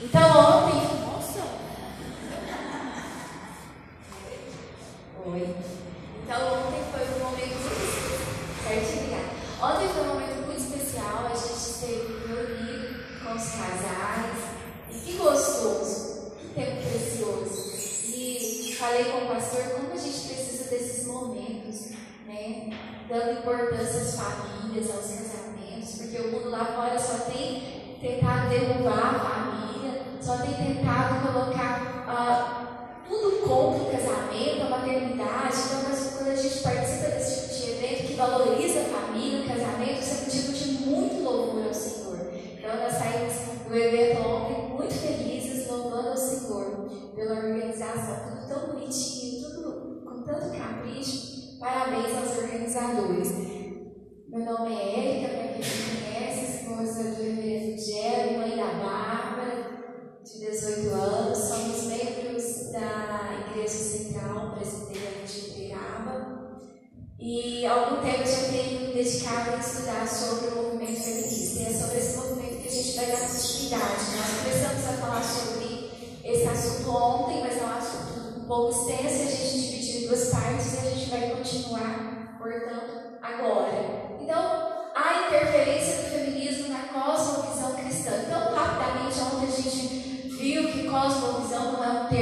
Então, nome é Érica, para quem não conhece, esposa do Reverendo Gelo, mãe da Bárbara, de 18 anos. Somos membros da Igreja Central Presbiteriana de Piraba. E há algum tempo já tenho me dedicado a estudar sobre o movimento feminista. E é sobre esse movimento que a gente vai dar continuidade. Né? Nós começamos a falar sobre esse assunto ontem, mas é um assunto um pouco extenso. A gente dividiu em duas partes e a gente vai continuar, portanto, agora. Então, há interferência do feminismo na cosmovisão cristã. Então, rapidamente, onde a gente viu que cosmovisão não é um termo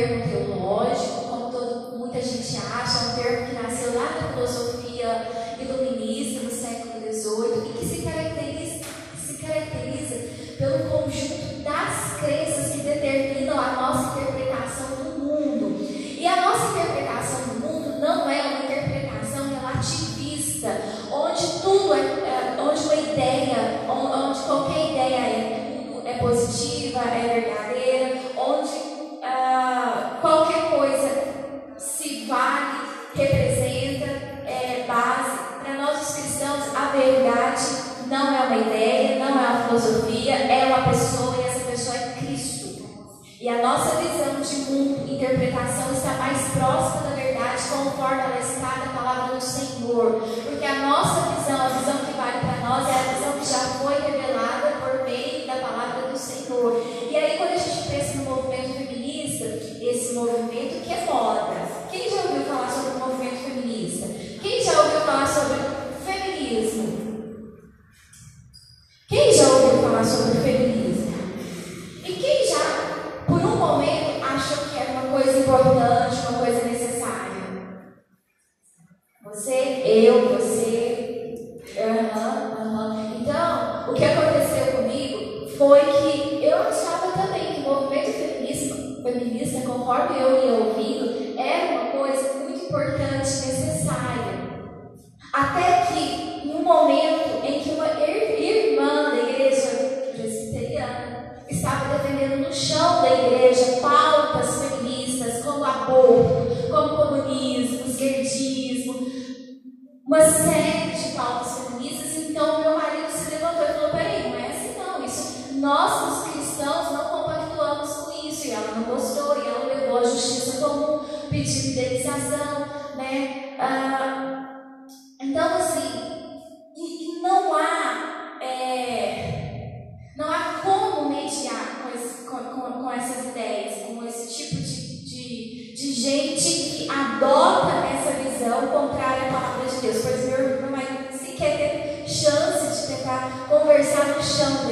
gente que adota essa visão contrária à palavra de Deus. Pois meu irmão sequer teve chance de tentar conversar no chão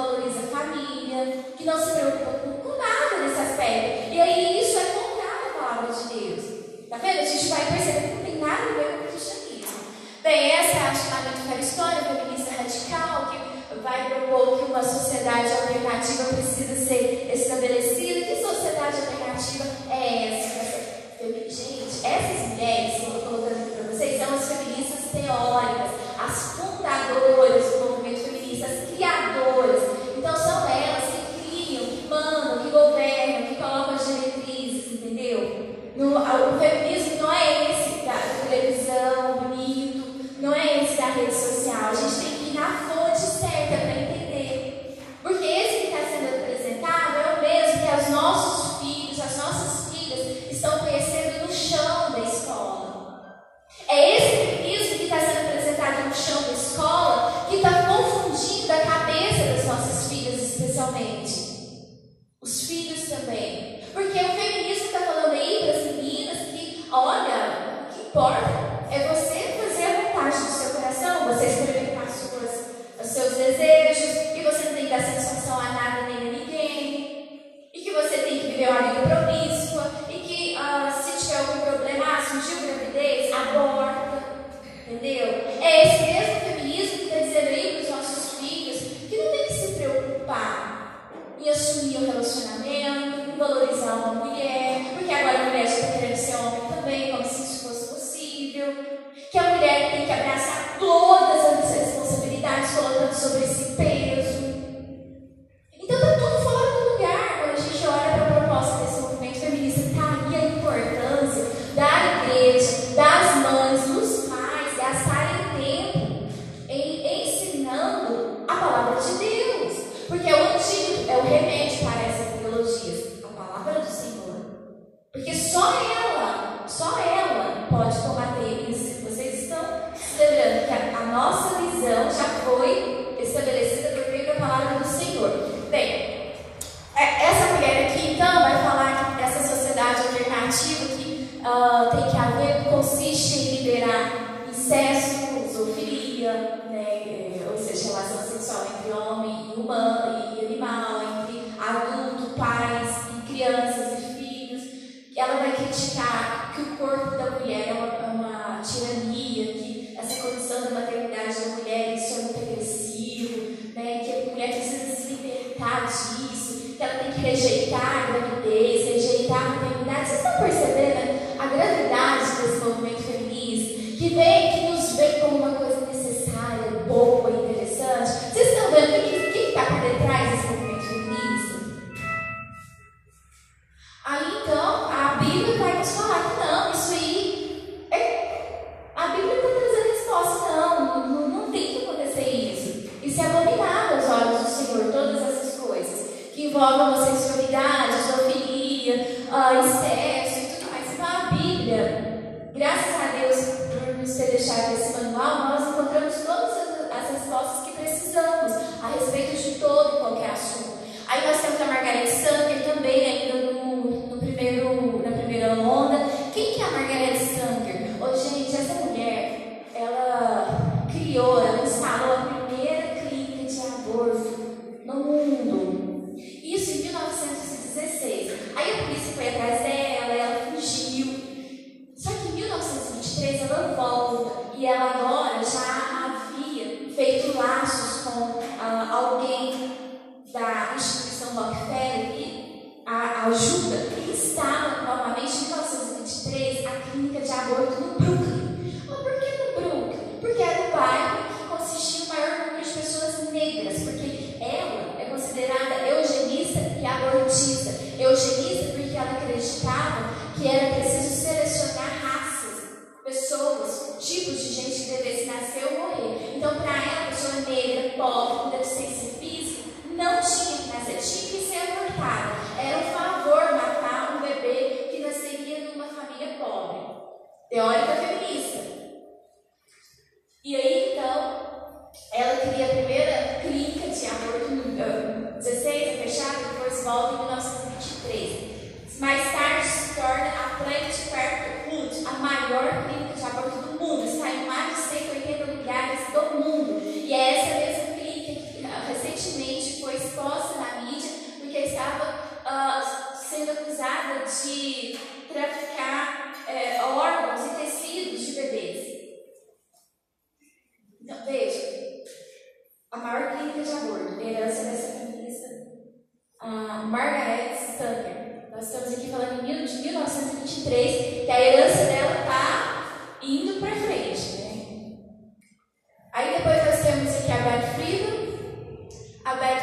que não valoriza a Oh, gente, essa mulher, ela criou, ela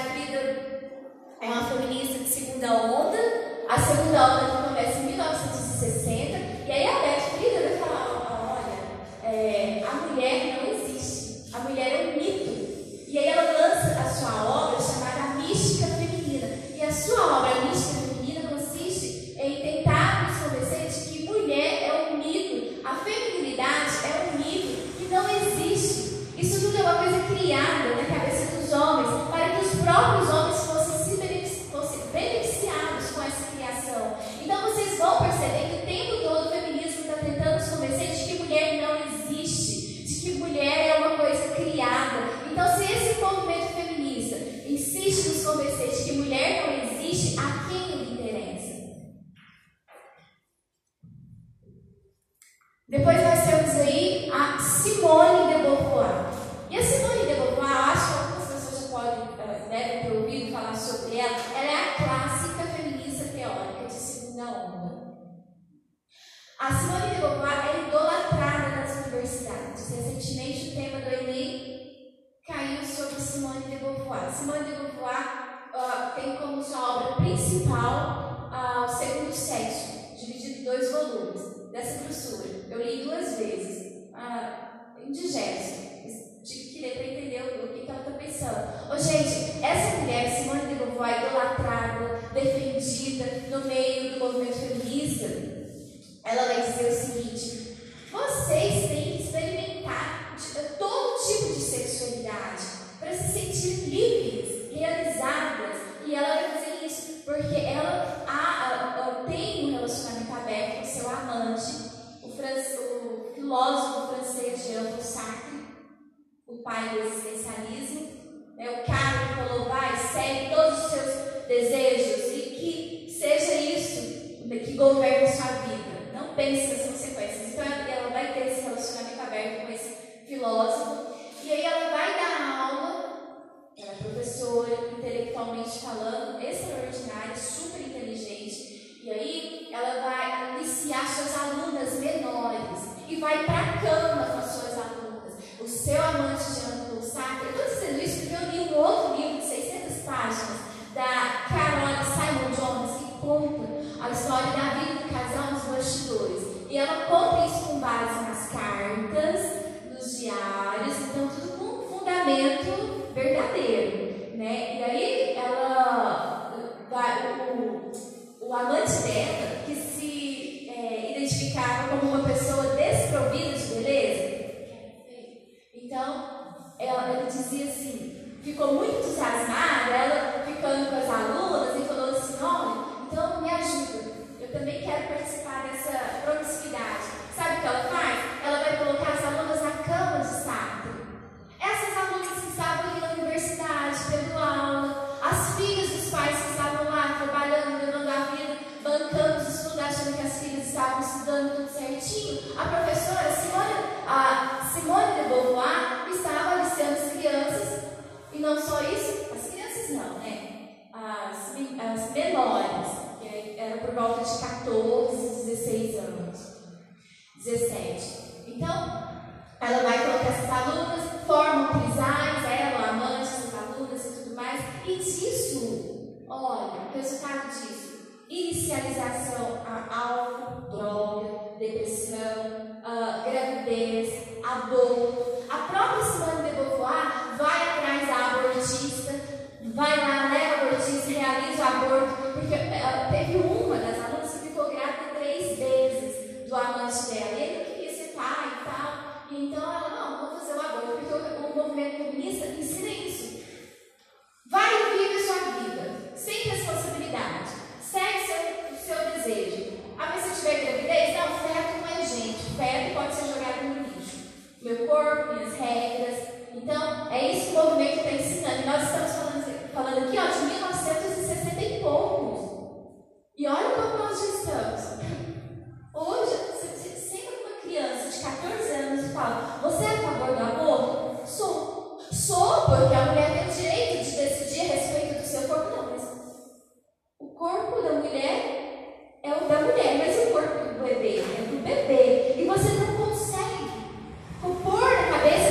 Frida é uma feminista de segunda onda. A segunda onda é filósofo francês Jean Sartre, o pai do existencialismo, é o cara que falou, vai, segue todos os seus desejos e que seja isso né, que governe a sua vida. Não pense nas consequências. Então ela vai ter esse relacionamento aberto com esse filósofo. E aí ela vai dar aula, ela é professora, intelectualmente falando, extraordinária, super inteligente e vai para a cama com as suas alunas. O seu amante Jean-Paul Sartre, eu estou dizendo isso porque eu li um outro livro de 600 páginas da Caroline Simon Jones que conta a história da vida do casal nos bastidores. E ela conta isso com base nas cartas, nos diários, então tudo com um fundamento verdadeiro. Né? E aí ela, eh, o, o amante dela, ficou muito entusiasmada, ela ficando com as alunas e falou assim: olha, então me ajuda, eu também quero participar dessa promiscuidade. Sabe o que ela faz? Ela vai colocar as alunas na cama de saco. Essas alunas que estavam na universidade, tendo aula, as filhas dos pais que estavam lá trabalhando, levando a vida, bancando os estudos, achando que as filhas estavam estudando tudo certinho, a professora Simone, a Simone de Beauvoir estava e não só isso, as crianças não, né? As, as menores, que era por volta de 14, 16 anos. 17. Então, ela vai colocar essas alunas, formam trisais, ela, amantes das alunas e tudo mais. E disso, olha, o resultado disso: inicialização a álcool, droga, depressão, uh, gravidez, aborto. A própria Simone de Beauvoir vai atrás da abortista, vai lá, leva a abortista, realiza o aborto, porque uh, teve uma das alunas que ficou grávida três vezes do amante dela. E ele não queria ser pai e tal. Então ela, não, vou fazer o aborto, porque o movimento feminista ensina isso. Vai e vive a sua vida, sem responsabilidade. Segue seu, seu desejo. Se eu tiver gravidez, não, feto não é gente. Feto pode ser jogado no lixo. Meu corpo, minhas regras. Então, é isso que o movimento está ensinando. Nós estamos falando, aqui ó, de 1960 e poucos. E olha como nós já estamos. Hoje, criança de 14 anos e fala: Você é a favor do aborto? Sou. Sou, porque a mulher tem o direito de decidir a respeito do seu corpo. Não, mas o corpo da mulher é o da mulher, mas o corpo do bebê é do bebê. E você não consegue pôr na cabeça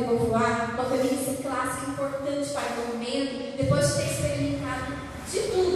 Beauvoir, uma feminista clássica importante para o movimento, depois de ter experimentado de tudo.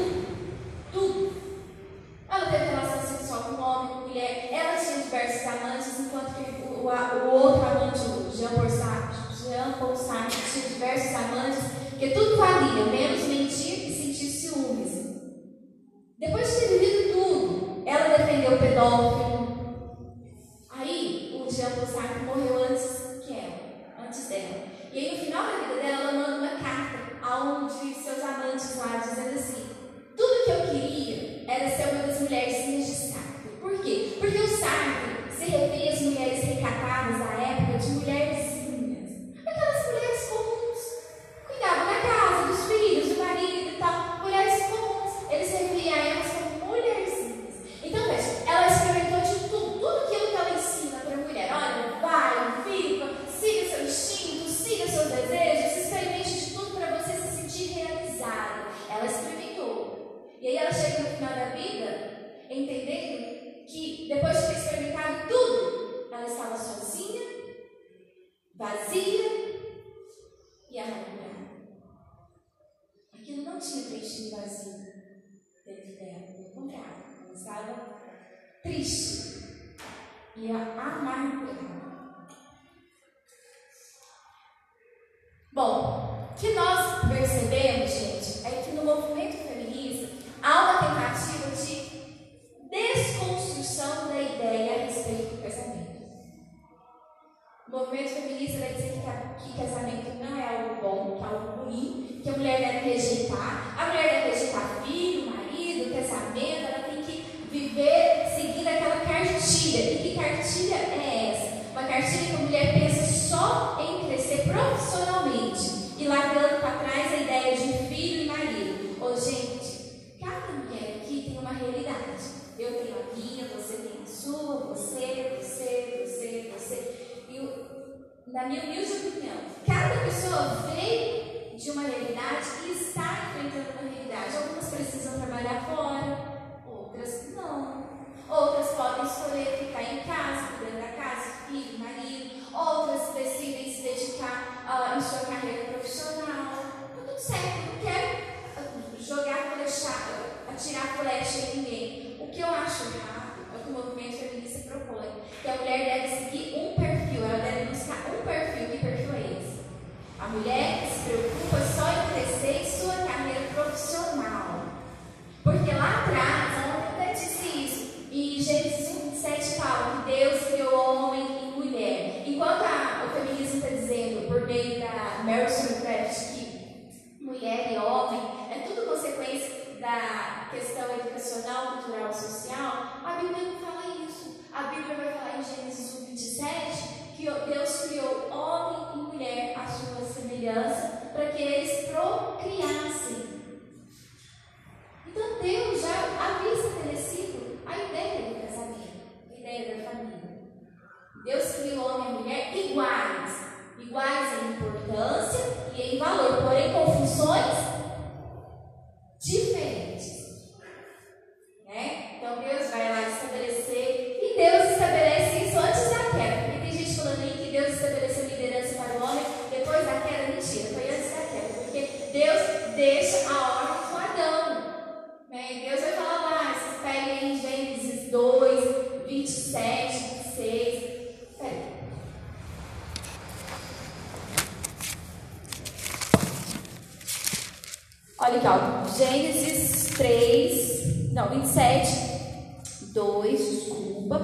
27, 2, desculpa,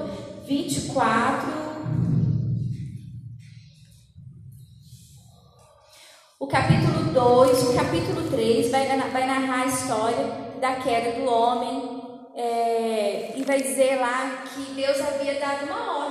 24. O capítulo 2, o capítulo 3 vai, vai narrar a história da queda do homem é, e vai dizer lá que Deus havia dado uma ordem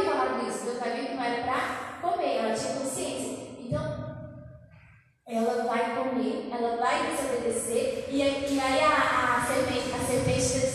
havia falado isso, eu vai que não era para comer, ela tinha consciência. Então, ela vai comer, ela vai desobedecer, e, e aí a, a serpente, a serpente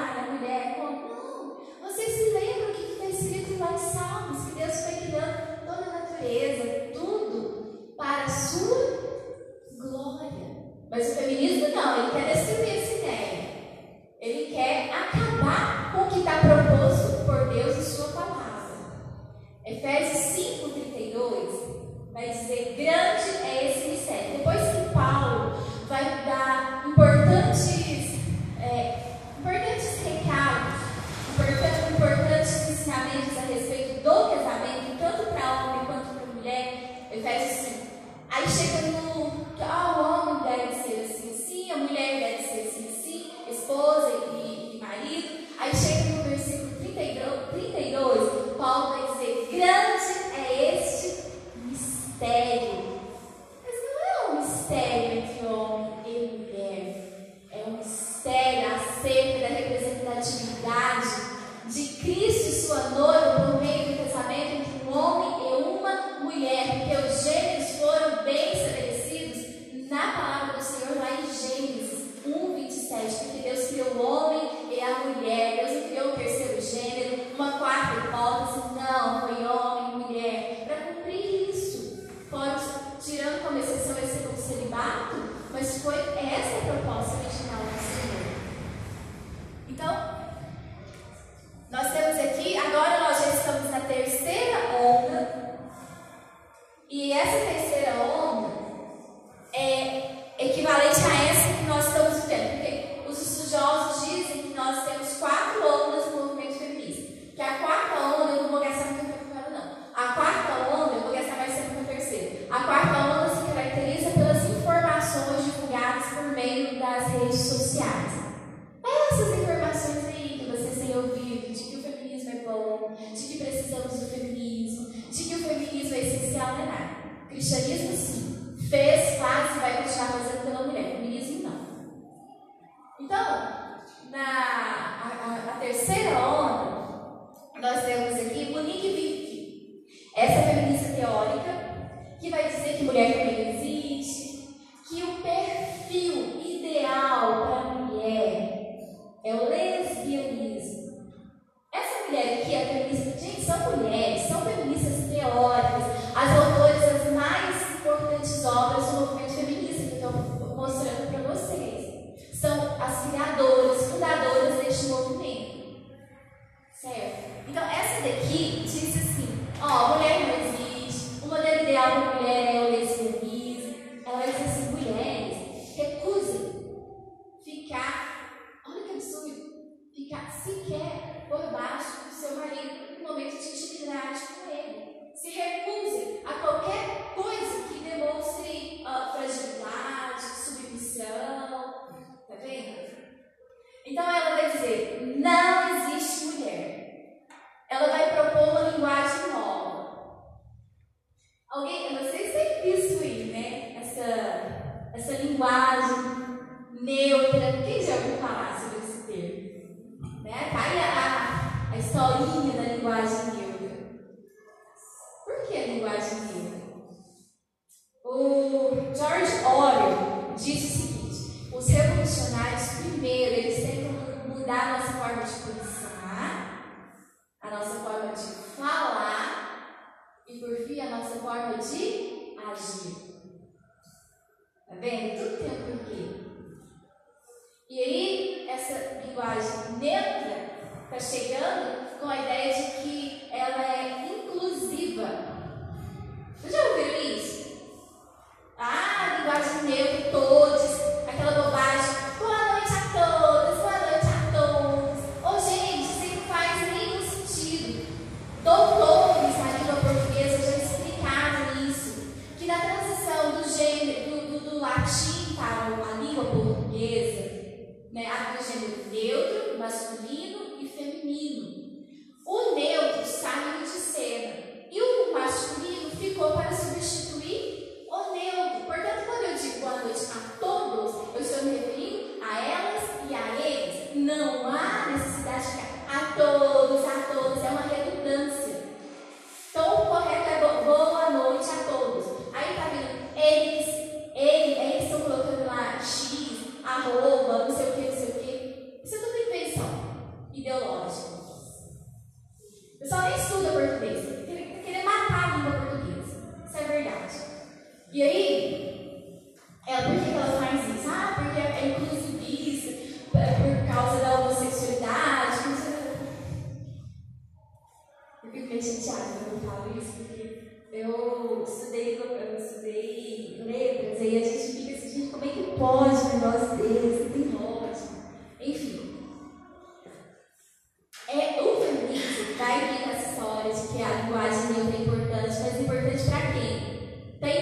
Sara, a mulher, não, vocês se lembram o que está escrito lá em Salmos, que Deus foi criando toda a natureza, quarta onda se caracteriza pelas informações divulgadas por meio das redes sociais. Mas essas informações aí que vocês têm ouvido, de que o feminismo é bom, de que precisamos do feminismo, de que o feminismo é essencial, não é nada. O cristianismo, sim, fez, faz e vai continuar fazendo pela mulher. O feminismo, não. Então, na a, a, a terceira onda, nós temos aqui Monique Wittig, essa é feminista teórica, que vai dizer kemudian a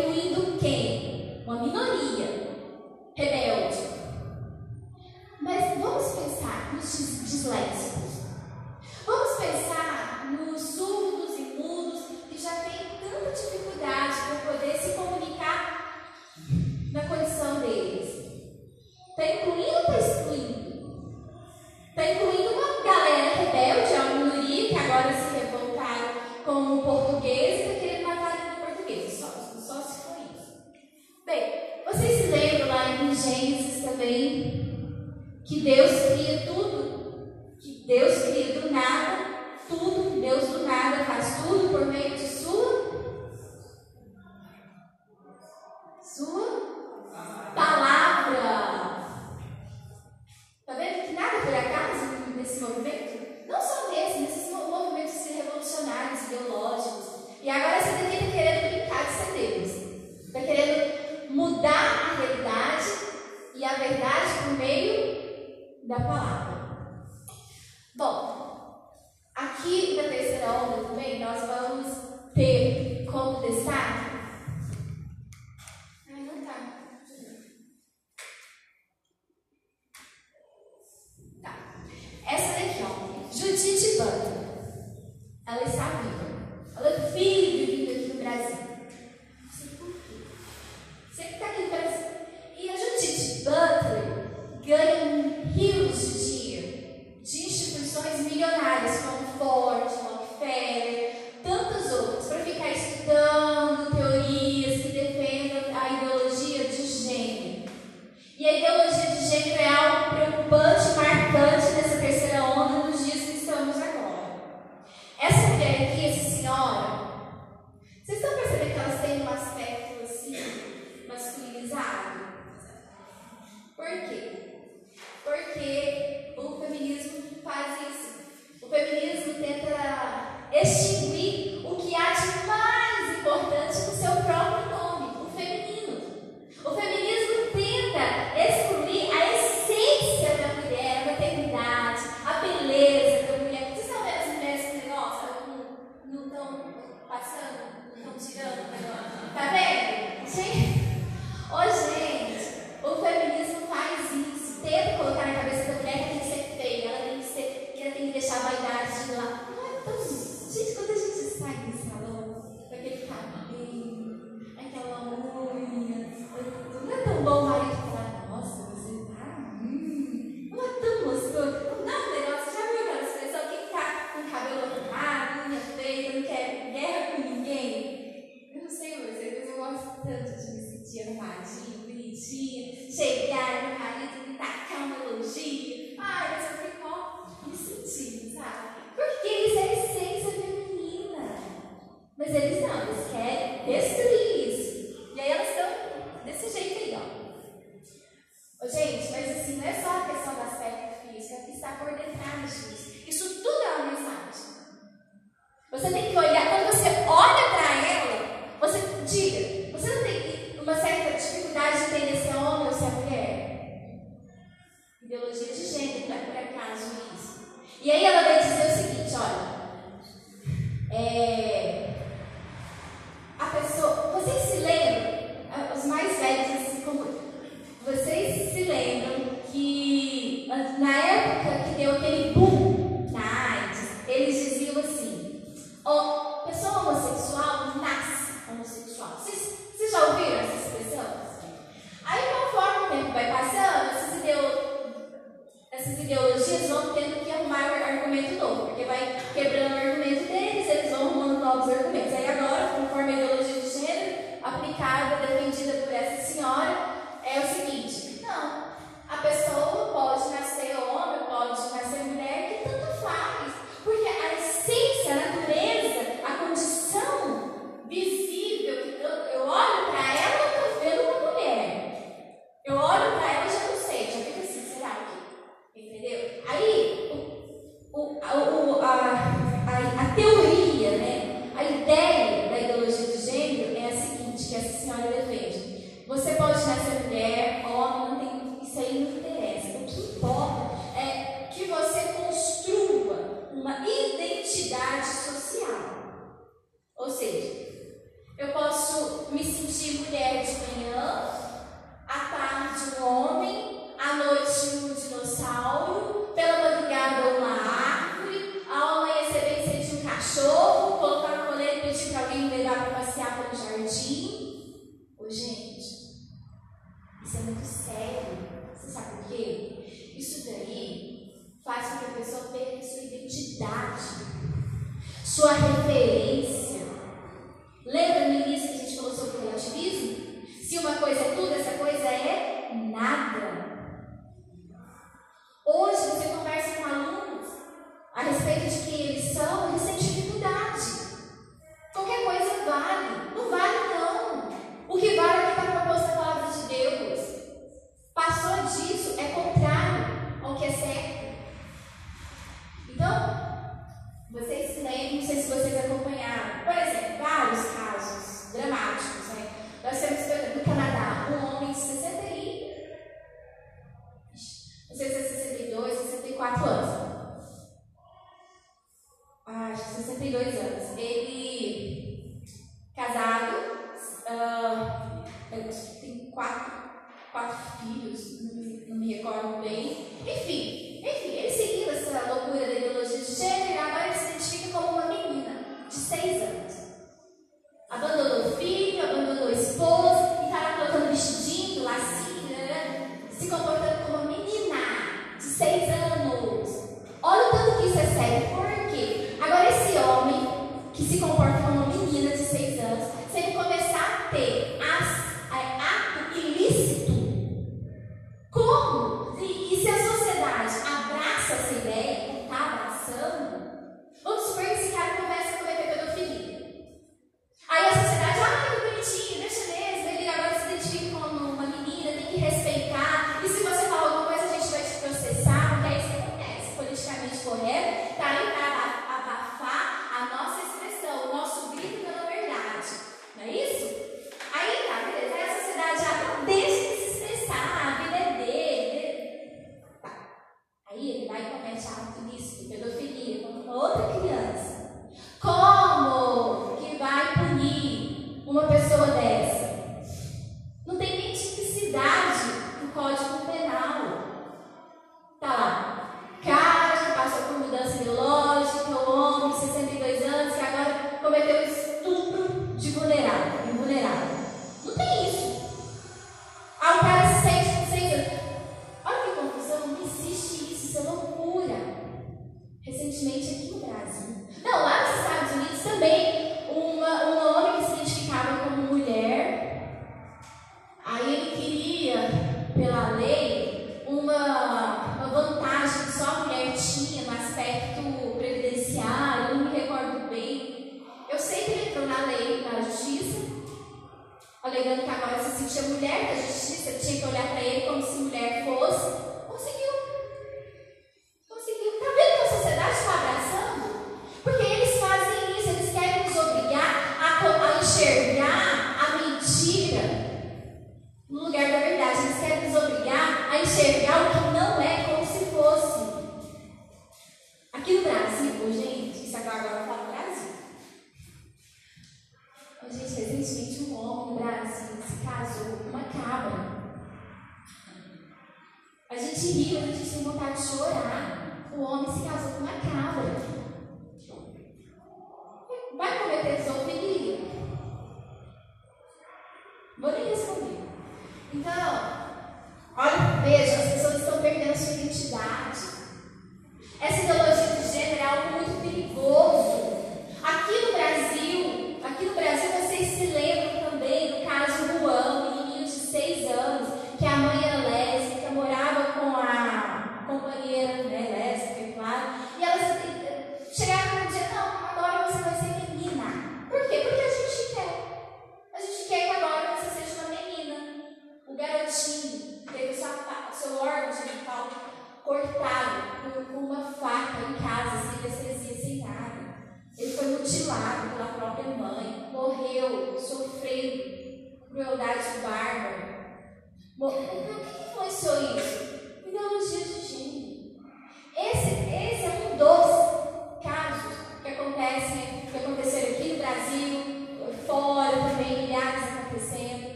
incluindo quem? Uma minoria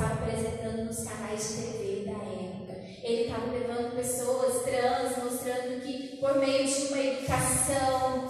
estava apresentando nos canais de TV da época. Ele estava levando pessoas trans, mostrando que por meio de uma educação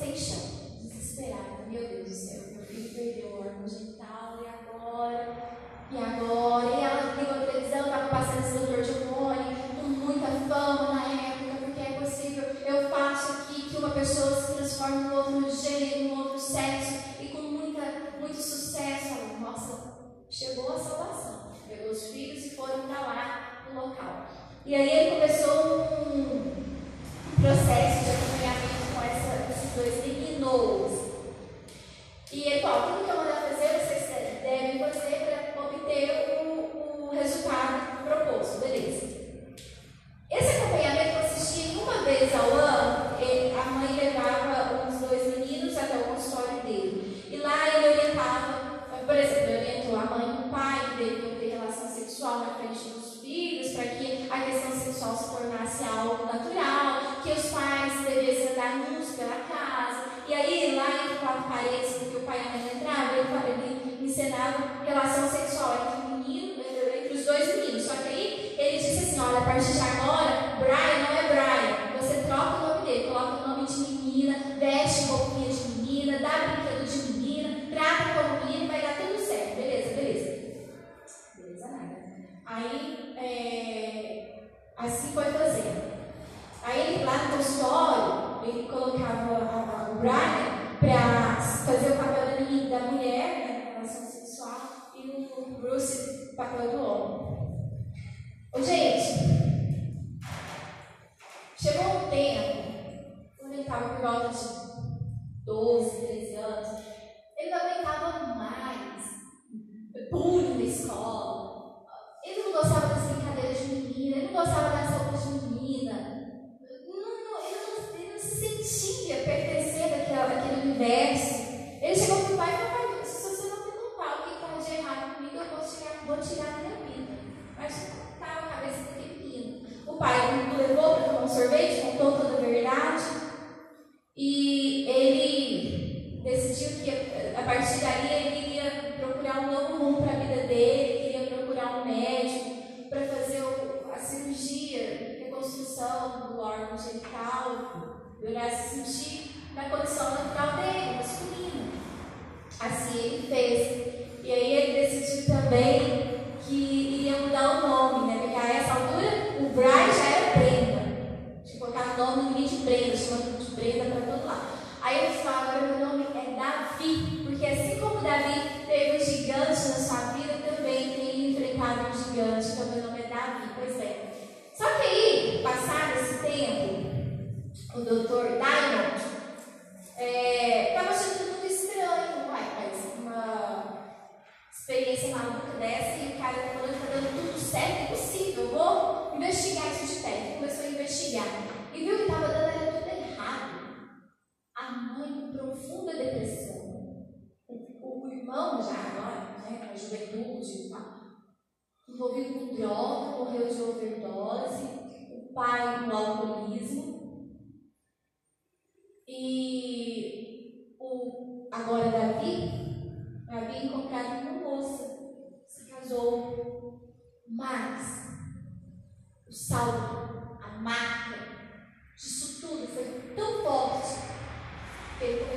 conversation.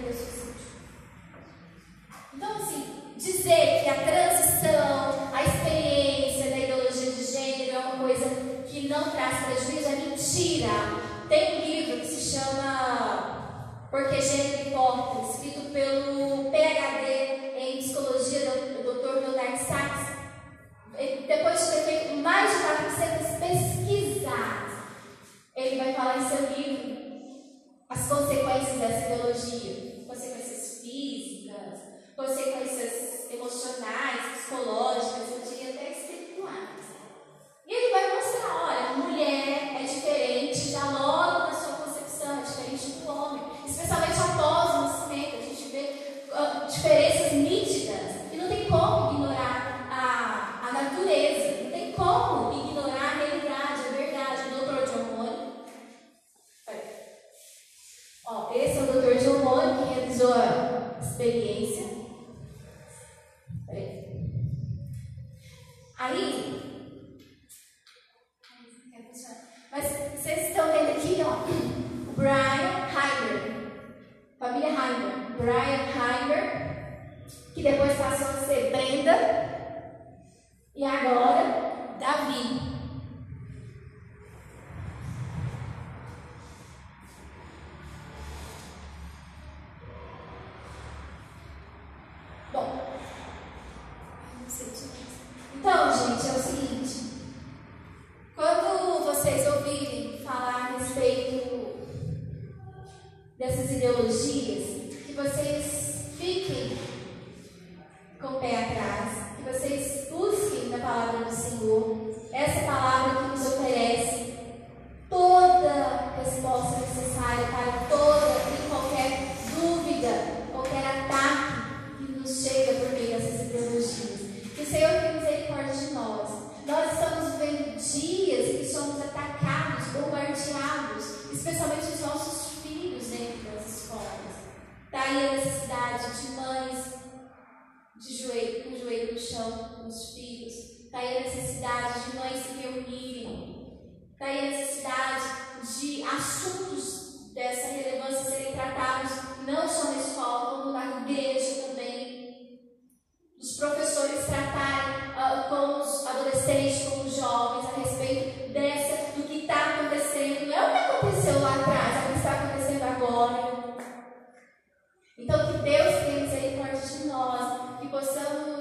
Que Senhor, essa palavra que nos oferece toda resposta necessária para toda e qualquer dúvida, qualquer ataque que nos chega por meio dessas ideologias. Que o Senhor tenha misericórdia de nós. Nós estamos vivendo dias em que somos atacados, bombardeados, especialmente os nossos filhos dentro das escolas. Está aí a necessidade de mães de joelho, com o joelho no chão com os filhos. Está aí a necessidade de mães se reunirem. Está aí a necessidade de assuntos dessa relevância serem tratados não só na escola, como na igreja também. Os professores tratarem uh, com os adolescentes, com os jovens, a respeito dessa, do que está acontecendo. Não é o que aconteceu lá atrás, é o que está acontecendo agora. Então, que Deus tenha misericórdia de nós, que possamos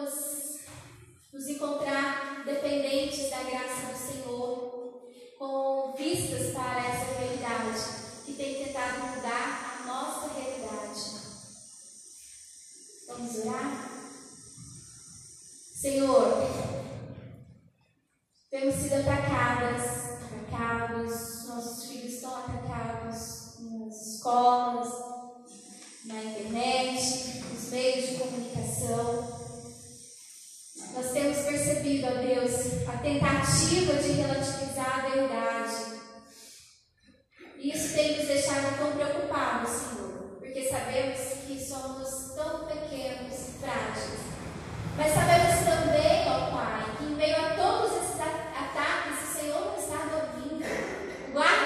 nos encontrar dependentes da graça do Senhor, com vistas para essa realidade que tem tentado mudar a nossa realidade. Vamos orar? Senhor, temos sido atacadas, atacados, nossos filhos estão atacados nas escolas, na internet, nos meios de comunicação. Nós temos percebido, ó Deus, a tentativa de relativizar a verdade. E isso tem nos deixado tão preocupados, Senhor, porque sabemos que somos tão pequenos e frágeis. Mas sabemos também, ó Pai, que em meio a todos esses ataques, o Senhor não está dormindo. O guarda